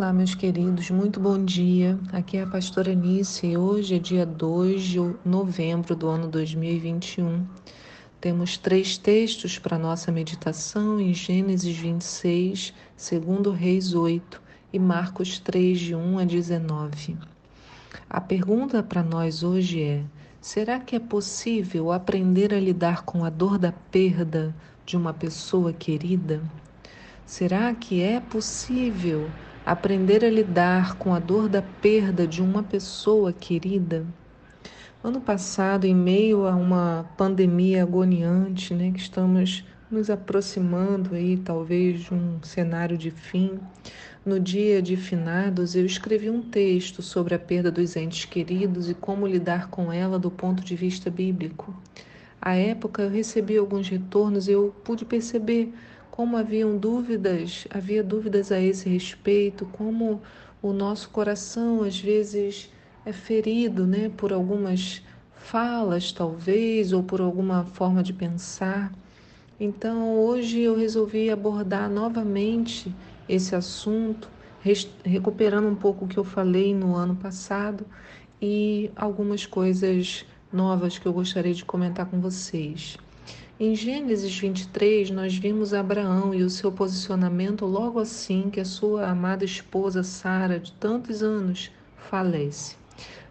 Olá, meus queridos, muito bom dia. Aqui é a pastora Nice e hoje é dia 2 de novembro do ano 2021. Temos três textos para nossa meditação em Gênesis 26, segundo Reis 8 e Marcos 3, de 1 a 19. A pergunta para nós hoje é: será que é possível aprender a lidar com a dor da perda de uma pessoa querida? Será que é possível aprender a lidar com a dor da perda de uma pessoa querida. Ano passado, em meio a uma pandemia agoniante, né, que estamos nos aproximando aí talvez de um cenário de fim, no dia de finados eu escrevi um texto sobre a perda dos entes queridos e como lidar com ela do ponto de vista bíblico. À época eu recebi alguns retornos e eu pude perceber como haviam dúvidas, havia dúvidas a esse respeito, como o nosso coração às vezes é ferido, né, por algumas falas talvez ou por alguma forma de pensar. Então, hoje eu resolvi abordar novamente esse assunto, recuperando um pouco o que eu falei no ano passado e algumas coisas novas que eu gostaria de comentar com vocês. Em Gênesis 23, nós vimos Abraão e o seu posicionamento logo assim que a sua amada esposa Sara, de tantos anos, falece.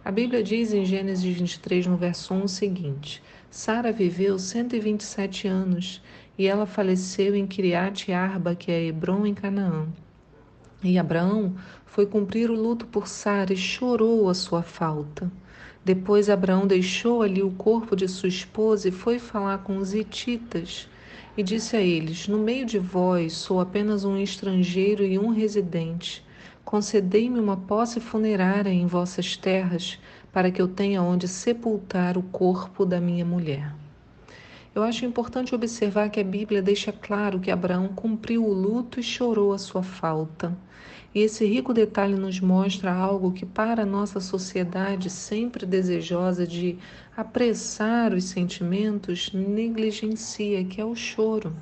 A Bíblia diz em Gênesis 23, no verso 1, o seguinte: Sara viveu 127 anos e ela faleceu em Kiriat Arba, que é Hebron, em Canaã. E Abraão foi cumprir o luto por Sara e chorou a sua falta. Depois Abraão deixou ali o corpo de sua esposa e foi falar com os hititas e disse a eles: No meio de vós sou apenas um estrangeiro e um residente. Concedei-me uma posse funerária em vossas terras, para que eu tenha onde sepultar o corpo da minha mulher. Eu acho importante observar que a Bíblia deixa claro que Abraão cumpriu o luto e chorou a sua falta. E esse rico detalhe nos mostra algo que, para a nossa sociedade sempre desejosa de apressar os sentimentos, negligencia, que é o choro.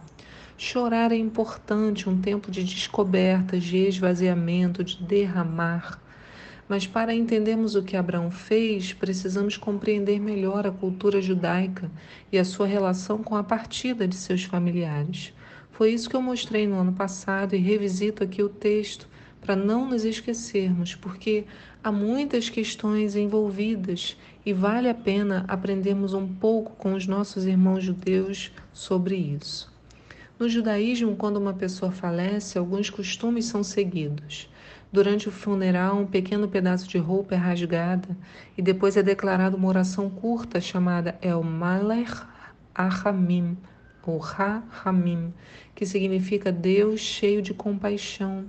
Chorar é importante, um tempo de descoberta, de esvaziamento, de derramar. Mas para entendermos o que Abraão fez, precisamos compreender melhor a cultura judaica e a sua relação com a partida de seus familiares. Foi isso que eu mostrei no ano passado e revisito aqui o texto para não nos esquecermos, porque há muitas questões envolvidas e vale a pena aprendermos um pouco com os nossos irmãos judeus sobre isso. No judaísmo, quando uma pessoa falece, alguns costumes são seguidos. Durante o funeral, um pequeno pedaço de roupa é rasgada e depois é declarada uma oração curta chamada El Malech Ahamim, ou Ha-Hamim, que significa Deus cheio de compaixão.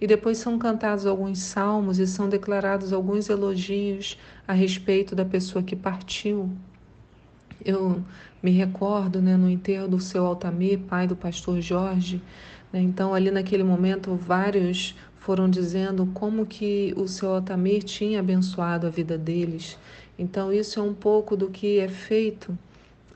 E depois são cantados alguns salmos e são declarados alguns elogios a respeito da pessoa que partiu. Eu me recordo né, no enterro do seu Altamir, pai do pastor Jorge. Né, então, ali naquele momento, vários foram dizendo como que o seu Altamir tinha abençoado a vida deles. Então, isso é um pouco do que é feito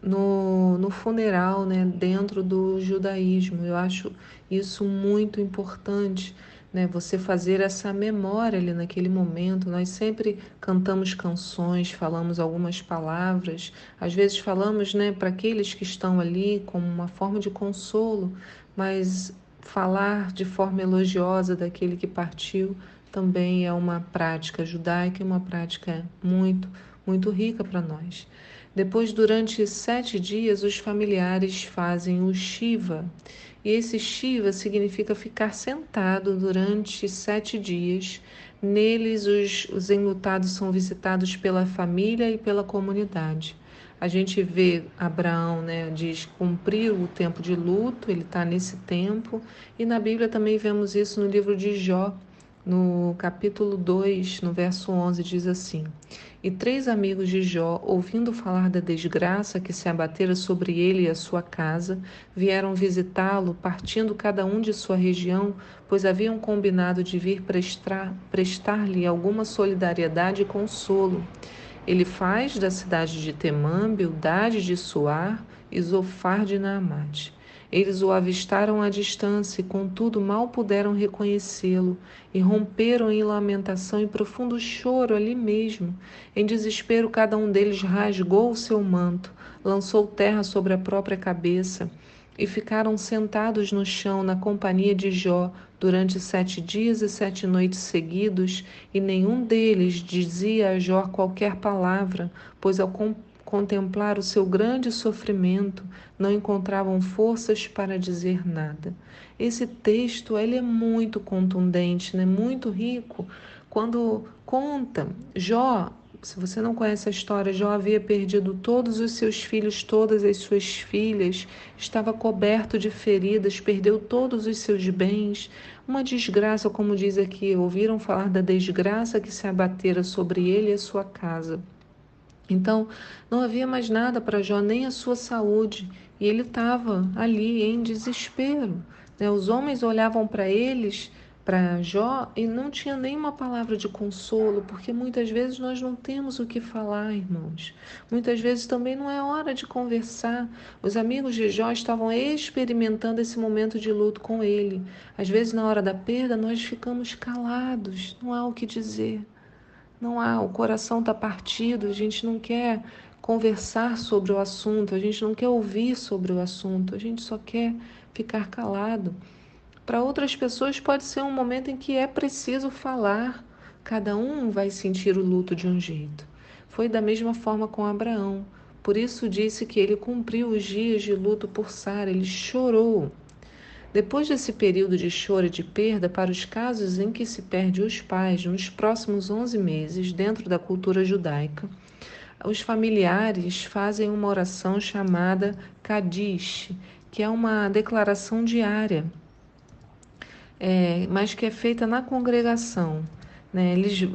no, no funeral, né, dentro do judaísmo. Eu acho isso muito importante, né, você fazer essa memória ali naquele momento. Nós sempre cantamos canções, falamos algumas palavras, às vezes falamos, né, para aqueles que estão ali como uma forma de consolo, mas falar de forma elogiosa daquele que partiu também é uma prática judaica e uma prática muito, muito rica para nós. Depois, durante sete dias, os familiares fazem o Shiva. E esse Shiva significa ficar sentado durante sete dias. Neles, os, os enlutados são visitados pela família e pela comunidade. A gente vê Abraão, né, diz cumprir o tempo de luto, ele está nesse tempo. E na Bíblia também vemos isso no livro de Jó, no capítulo 2, no verso 11, diz assim: E três amigos de Jó, ouvindo falar da desgraça que se abatera sobre ele e a sua casa, vieram visitá-lo, partindo cada um de sua região, pois haviam combinado de vir prestar-lhe alguma solidariedade e consolo. Ele faz da cidade de Temã, Bildade de Suar e Zofar de Naamate. Eles o avistaram à distância e, contudo, mal puderam reconhecê-lo e romperam em lamentação e profundo choro ali mesmo. Em desespero, cada um deles rasgou o seu manto, lançou terra sobre a própria cabeça e ficaram sentados no chão na companhia de Jó durante sete dias e sete noites seguidos, e nenhum deles dizia a Jó qualquer palavra, pois ao contemplar o seu grande sofrimento, não encontravam forças para dizer nada. Esse texto ele é muito contundente, né? muito rico, quando conta Jó se você não conhece a história, Jó havia perdido todos os seus filhos, todas as suas filhas, estava coberto de feridas, perdeu todos os seus bens. Uma desgraça, como diz aqui, ouviram falar da desgraça que se abatera sobre ele e a sua casa. Então, não havia mais nada para Jó, nem a sua saúde, e ele estava ali em desespero. Né? Os homens olhavam para eles para Jó e não tinha nenhuma palavra de consolo, porque muitas vezes nós não temos o que falar, irmãos. Muitas vezes também não é hora de conversar. Os amigos de Jó estavam experimentando esse momento de luto com ele. Às vezes, na hora da perda, nós ficamos calados, não há o que dizer. Não há, o coração está partido, a gente não quer conversar sobre o assunto, a gente não quer ouvir sobre o assunto, a gente só quer ficar calado. Para outras pessoas pode ser um momento em que é preciso falar. Cada um vai sentir o luto de um jeito. Foi da mesma forma com Abraão. Por isso disse que ele cumpriu os dias de luto por Sara, ele chorou. Depois desse período de choro e de perda, para os casos em que se perde os pais nos próximos 11 meses, dentro da cultura judaica, os familiares fazem uma oração chamada Kadish, que é uma declaração diária é, mas que é feita na congregação. Né? Eles,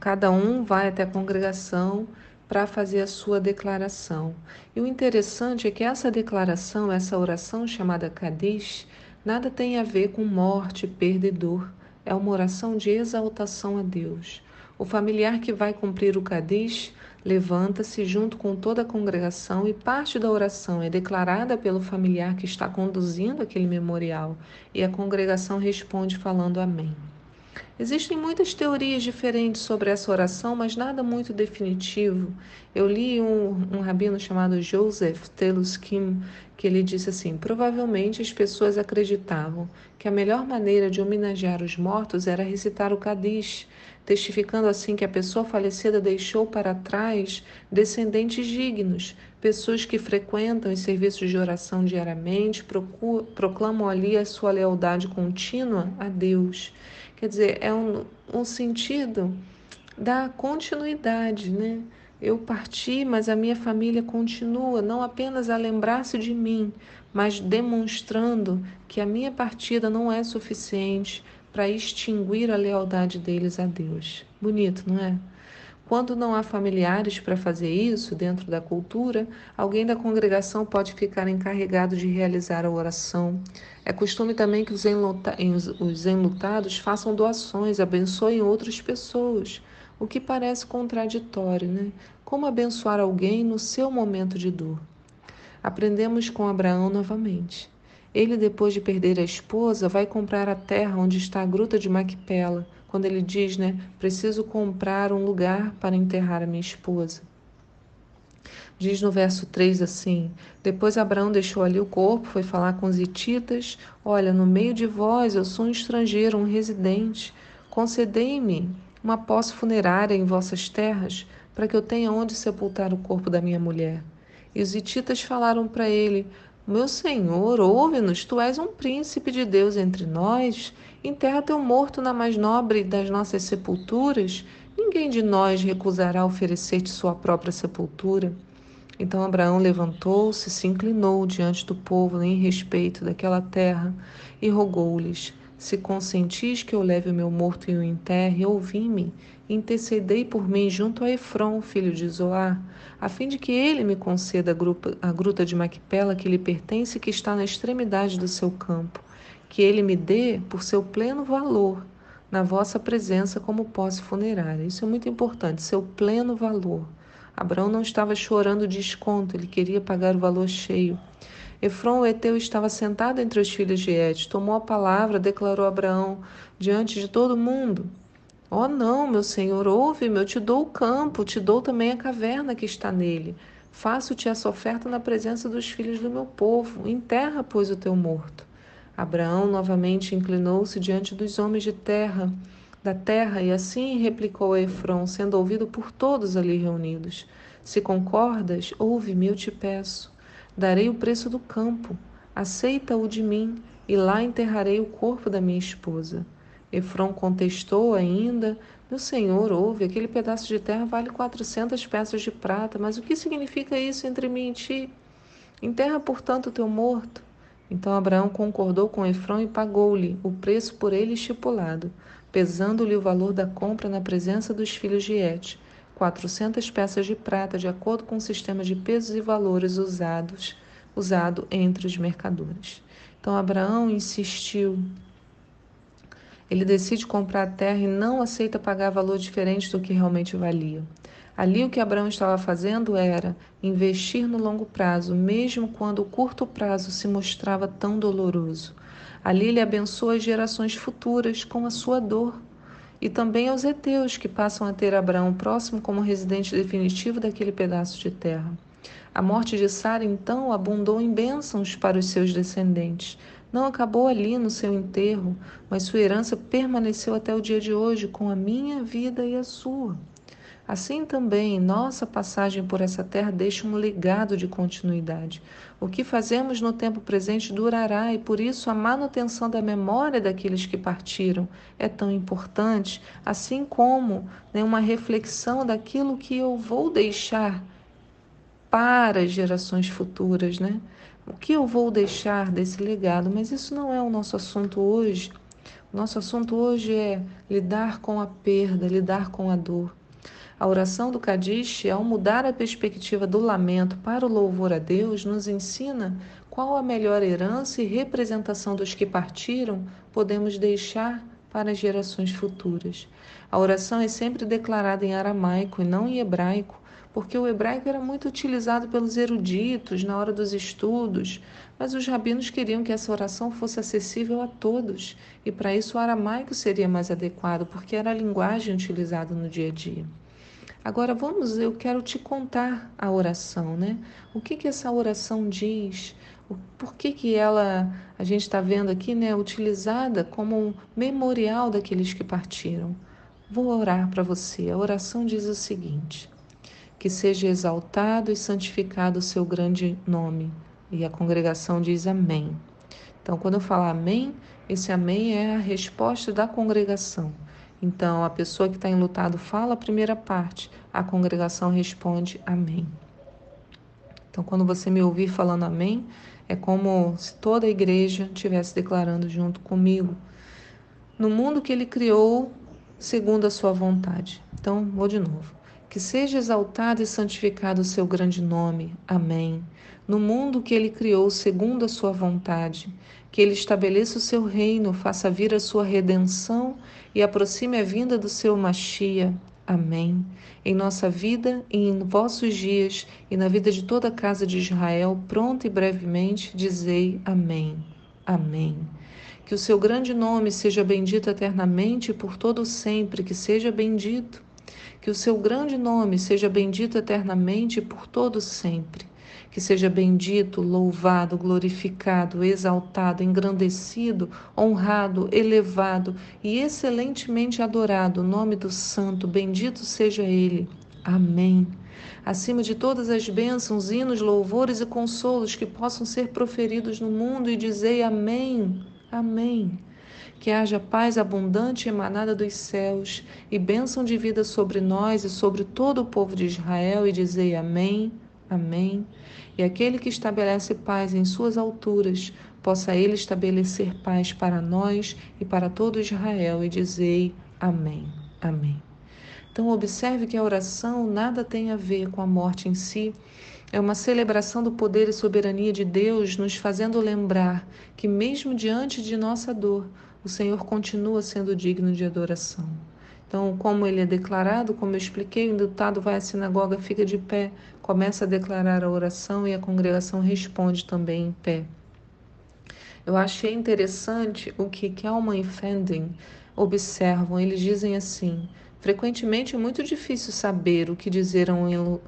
cada um vai até a congregação para fazer a sua declaração. E o interessante é que essa declaração, essa oração chamada Kadish, nada tem a ver com morte, perda e dor. É uma oração de exaltação a Deus. O familiar que vai cumprir o Kadish levanta-se junto com toda a congregação e parte da oração é declarada pelo familiar que está conduzindo aquele memorial e a congregação responde falando Amém. Existem muitas teorias diferentes sobre essa oração, mas nada muito definitivo. Eu li um, um rabino chamado Joseph Teluskim, que ele disse assim: provavelmente as pessoas acreditavam que a melhor maneira de homenagear os mortos era recitar o Kadish, testificando assim que a pessoa falecida deixou para trás descendentes dignos, pessoas que frequentam os serviços de oração diariamente, proclamam ali a sua lealdade contínua a Deus. Quer dizer, é um, um sentido da continuidade, né? Eu parti, mas a minha família continua, não apenas a lembrar-se de mim, mas demonstrando que a minha partida não é suficiente para extinguir a lealdade deles a Deus. Bonito, não é? Quando não há familiares para fazer isso dentro da cultura, alguém da congregação pode ficar encarregado de realizar a oração. É costume também que os, enlutados façam doações, abençoem outras pessoas, o que parece contraditório, né? Como abençoar alguém no seu momento de dor? Aprendemos com Abraão novamente. Ele, depois de perder a esposa, vai comprar a terra onde está a gruta de Macpela, quando ele diz, né, preciso comprar um lugar para enterrar a minha esposa. Diz no verso 3 assim: Depois Abraão deixou ali o corpo, foi falar com os hititas: Olha, no meio de vós eu sou um estrangeiro, um residente. Concedei-me uma posse funerária em vossas terras, para que eu tenha onde sepultar o corpo da minha mulher. E os hititas falaram para ele: meu senhor, ouve-nos, tu és um príncipe de Deus entre nós. Enterra teu morto na mais nobre das nossas sepulturas. Ninguém de nós recusará oferecer-te sua própria sepultura. Então Abraão levantou-se, se inclinou diante do povo em respeito daquela terra e rogou-lhes: Se consentis que eu leve o meu morto e o enterre, ouvi-me intercedei por mim junto a Efron, filho de Zoar, a fim de que ele me conceda a gruta de Macpela que lhe pertence e que está na extremidade do seu campo, que ele me dê por seu pleno valor na vossa presença como posse funerária. Isso é muito importante, seu pleno valor. Abraão não estava chorando desconto, ele queria pagar o valor cheio. Efron, o Eteu, estava sentado entre os filhos de Et, tomou a palavra, declarou a Abraão diante de todo mundo. Oh, não, meu senhor, ouve-me, eu te dou o campo, te dou também a caverna que está nele. Faço-te essa oferta na presença dos filhos do meu povo. Enterra, pois, o teu morto. Abraão novamente inclinou-se diante dos homens de terra, da terra, e assim replicou a Efron, sendo ouvido por todos ali reunidos. Se concordas, ouve-me, eu te peço. Darei o preço do campo, aceita-o de mim, e lá enterrarei o corpo da minha esposa. Efron contestou ainda: Meu senhor, ouve, aquele pedaço de terra vale quatrocentas peças de prata, mas o que significa isso entre mim e ti? Enterra, portanto, o teu morto. Então Abraão concordou com Efron e pagou-lhe o preço por ele estipulado, pesando-lhe o valor da compra na presença dos filhos de Et, quatrocentas peças de prata, de acordo com o sistema de pesos e valores usados, usado entre os mercadores. Então Abraão insistiu ele decide comprar a terra e não aceita pagar valor diferente do que realmente valia. Ali o que Abraão estava fazendo era investir no longo prazo, mesmo quando o curto prazo se mostrava tão doloroso. Ali ele abençoa as gerações futuras com a sua dor. E também aos heteus que passam a ter Abraão próximo como residente definitivo daquele pedaço de terra. A morte de Sara, então, abundou em bênçãos para os seus descendentes, não acabou ali no seu enterro, mas sua herança permaneceu até o dia de hoje com a minha vida e a sua. Assim também, nossa passagem por essa terra deixa um legado de continuidade. O que fazemos no tempo presente durará e por isso a manutenção da memória daqueles que partiram é tão importante, assim como né, uma reflexão daquilo que eu vou deixar para as gerações futuras, né? O que eu vou deixar desse legado? Mas isso não é o nosso assunto hoje. O nosso assunto hoje é lidar com a perda, lidar com a dor. A oração do Kadish, ao mudar a perspectiva do lamento para o louvor a Deus, nos ensina qual a melhor herança e representação dos que partiram podemos deixar para as gerações futuras. A oração é sempre declarada em aramaico e não em hebraico, porque o hebraico era muito utilizado pelos eruditos na hora dos estudos, mas os rabinos queriam que essa oração fosse acessível a todos, e para isso o aramaico seria mais adequado, porque era a linguagem utilizada no dia a dia. Agora vamos, eu quero te contar a oração, né? O que que essa oração diz? Por que que ela, a gente está vendo aqui, né, utilizada como um memorial daqueles que partiram? Vou orar para você. A oração diz o seguinte: que seja exaltado e santificado o seu grande nome. E a congregação diz amém. Então, quando eu falar amém, esse amém é a resposta da congregação. Então, a pessoa que está enlutado fala a primeira parte, a congregação responde amém. Então, quando você me ouvir falando amém, é como se toda a igreja estivesse declarando junto comigo. No mundo que ele criou, segundo a sua vontade. Então, vou de novo. Que seja exaltado e santificado o seu grande nome. Amém. No mundo que ele criou segundo a sua vontade, que ele estabeleça o seu reino, faça vir a sua redenção e aproxime a vinda do seu Machia. Amém. Em nossa vida e em vossos dias e na vida de toda a casa de Israel, pronto e brevemente, dizei Amém. Amém. Que o seu grande nome seja bendito eternamente e por todo sempre, que seja bendito que o seu grande nome seja bendito eternamente por todo sempre. Que seja bendito, louvado, glorificado, exaltado, engrandecido, honrado, elevado e excelentemente adorado o nome do Santo, bendito seja ele. Amém. Acima de todas as bênçãos, hinos, louvores e consolos que possam ser proferidos no mundo, e dizei Amém. Amém que haja paz abundante emanada dos céus e bênção de vida sobre nós e sobre todo o povo de Israel, e dizei Amém, Amém. E aquele que estabelece paz em suas alturas, possa ele estabelecer paz para nós e para todo Israel, e dizei Amém, Amém. Então, observe que a oração nada tem a ver com a morte em si, é uma celebração do poder e soberania de Deus, nos fazendo lembrar que, mesmo diante de nossa dor, o Senhor continua sendo digno de adoração. Então, como ele é declarado, como eu expliquei, o indutado vai à sinagoga, fica de pé, começa a declarar a oração e a congregação responde também em pé. Eu achei interessante o que Kelman e Fending observam. Eles dizem assim: frequentemente é muito difícil saber o que dizer a um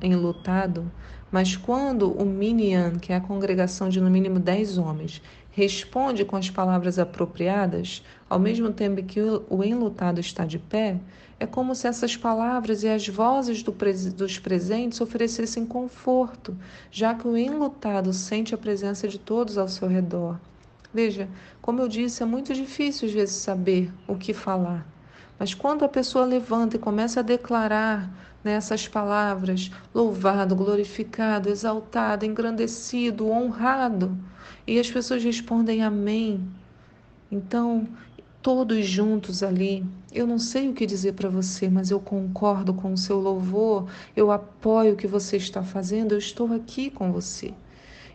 enlutado, mas quando o Minyan, que é a congregação de no mínimo dez homens, responde com as palavras apropriadas, ao mesmo tempo que o enlutado está de pé, é como se essas palavras e as vozes do dos presentes oferecessem conforto, já que o enlutado sente a presença de todos ao seu redor. Veja, como eu disse, é muito difícil às vezes saber o que falar. Mas quando a pessoa levanta e começa a declarar nessas palavras, louvado, glorificado, exaltado, engrandecido, honrado, e as pessoas respondem amém. Então, todos juntos ali, eu não sei o que dizer para você, mas eu concordo com o seu louvor, eu apoio o que você está fazendo, eu estou aqui com você.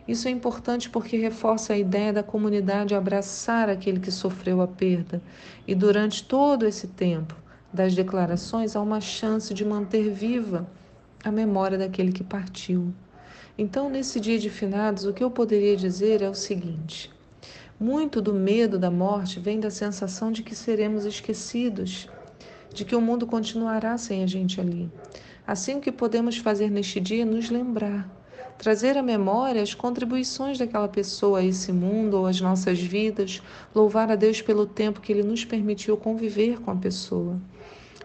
Isso é importante porque reforça a ideia da comunidade abraçar aquele que sofreu a perda. E durante todo esse tempo das declarações, há uma chance de manter viva a memória daquele que partiu. Então, nesse dia de finados, o que eu poderia dizer é o seguinte: muito do medo da morte vem da sensação de que seremos esquecidos, de que o mundo continuará sem a gente ali. Assim, o que podemos fazer neste dia é nos lembrar trazer à memória as contribuições daquela pessoa a esse mundo ou às nossas vidas, louvar a Deus pelo tempo que Ele nos permitiu conviver com a pessoa.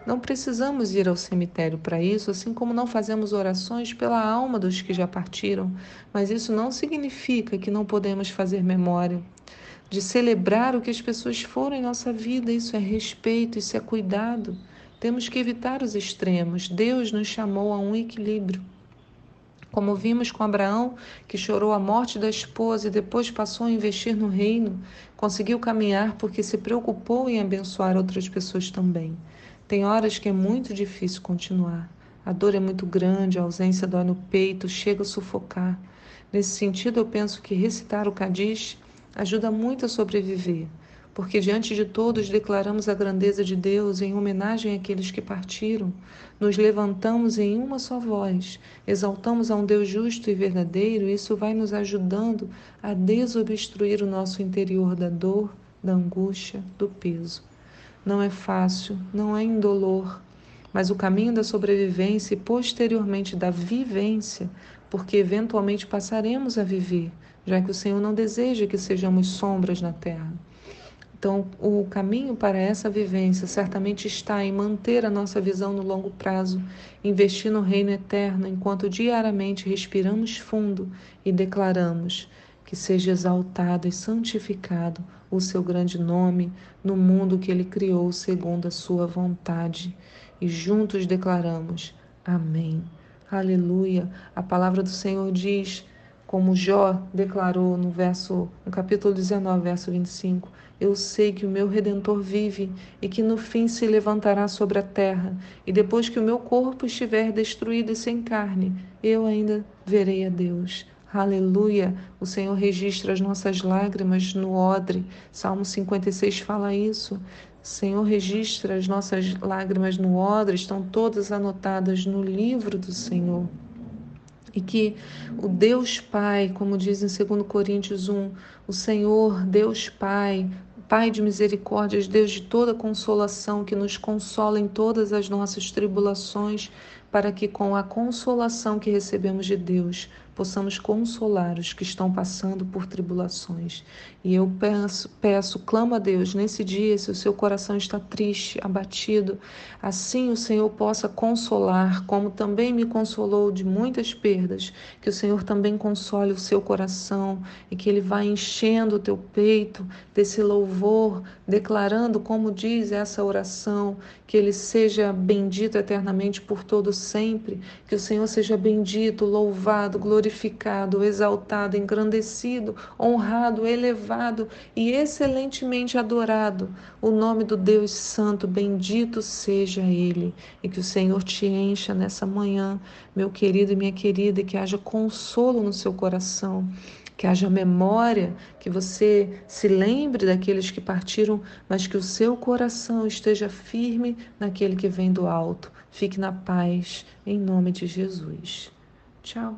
Não precisamos ir ao cemitério para isso, assim como não fazemos orações pela alma dos que já partiram, mas isso não significa que não podemos fazer memória. De celebrar o que as pessoas foram em nossa vida, isso é respeito, isso é cuidado. Temos que evitar os extremos. Deus nos chamou a um equilíbrio. Como vimos com Abraão, que chorou a morte da esposa e depois passou a investir no reino, conseguiu caminhar porque se preocupou em abençoar outras pessoas também. Tem horas que é muito difícil continuar. A dor é muito grande, a ausência dói no peito, chega a sufocar. Nesse sentido, eu penso que recitar o Kadish ajuda muito a sobreviver porque diante de todos declaramos a grandeza de Deus em homenagem àqueles que partiram, nos levantamos em uma só voz, exaltamos a um Deus justo e verdadeiro, e isso vai nos ajudando a desobstruir o nosso interior da dor, da angústia, do peso. Não é fácil, não é indolor, mas o caminho da sobrevivência e posteriormente da vivência, porque eventualmente passaremos a viver, já que o Senhor não deseja que sejamos sombras na terra. Então, o caminho para essa vivência certamente está em manter a nossa visão no longo prazo, investir no reino eterno, enquanto diariamente respiramos fundo e declaramos que seja exaltado e santificado o seu grande nome no mundo que ele criou segundo a sua vontade. E juntos declaramos: Amém. Aleluia. A palavra do Senhor diz como Jó declarou no verso, no capítulo 19, verso 25, eu sei que o meu redentor vive e que no fim se levantará sobre a terra, e depois que o meu corpo estiver destruído e sem carne, eu ainda verei a Deus. Aleluia! O Senhor registra as nossas lágrimas no odre. Salmo 56 fala isso. O Senhor registra as nossas lágrimas no odre, estão todas anotadas no livro do Senhor e que o Deus Pai, como diz em 2 Coríntios 1, o Senhor, Deus Pai, Pai de misericórdias, Deus de toda consolação, que nos consola em todas as nossas tribulações, para que com a consolação que recebemos de Deus, possamos consolar os que estão passando por tribulações. E eu peço, peço, clamo a Deus nesse dia, se o seu coração está triste, abatido, assim o Senhor possa consolar, como também me consolou de muitas perdas, que o Senhor também console o seu coração e que ele vá enchendo o teu peito desse louvor, declarando, como diz essa oração, que ele seja bendito eternamente por todo sempre, que o Senhor seja bendito, louvado, glorificado glorificado, exaltado, engrandecido, honrado, elevado e excelentemente adorado o nome do Deus Santo, bendito seja Ele. E que o Senhor te encha nessa manhã, meu querido e minha querida, e que haja consolo no seu coração que haja memória, que você se lembre daqueles que partiram, mas que o seu coração esteja firme naquele que vem do alto. Fique na paz, em nome de Jesus. Tchau.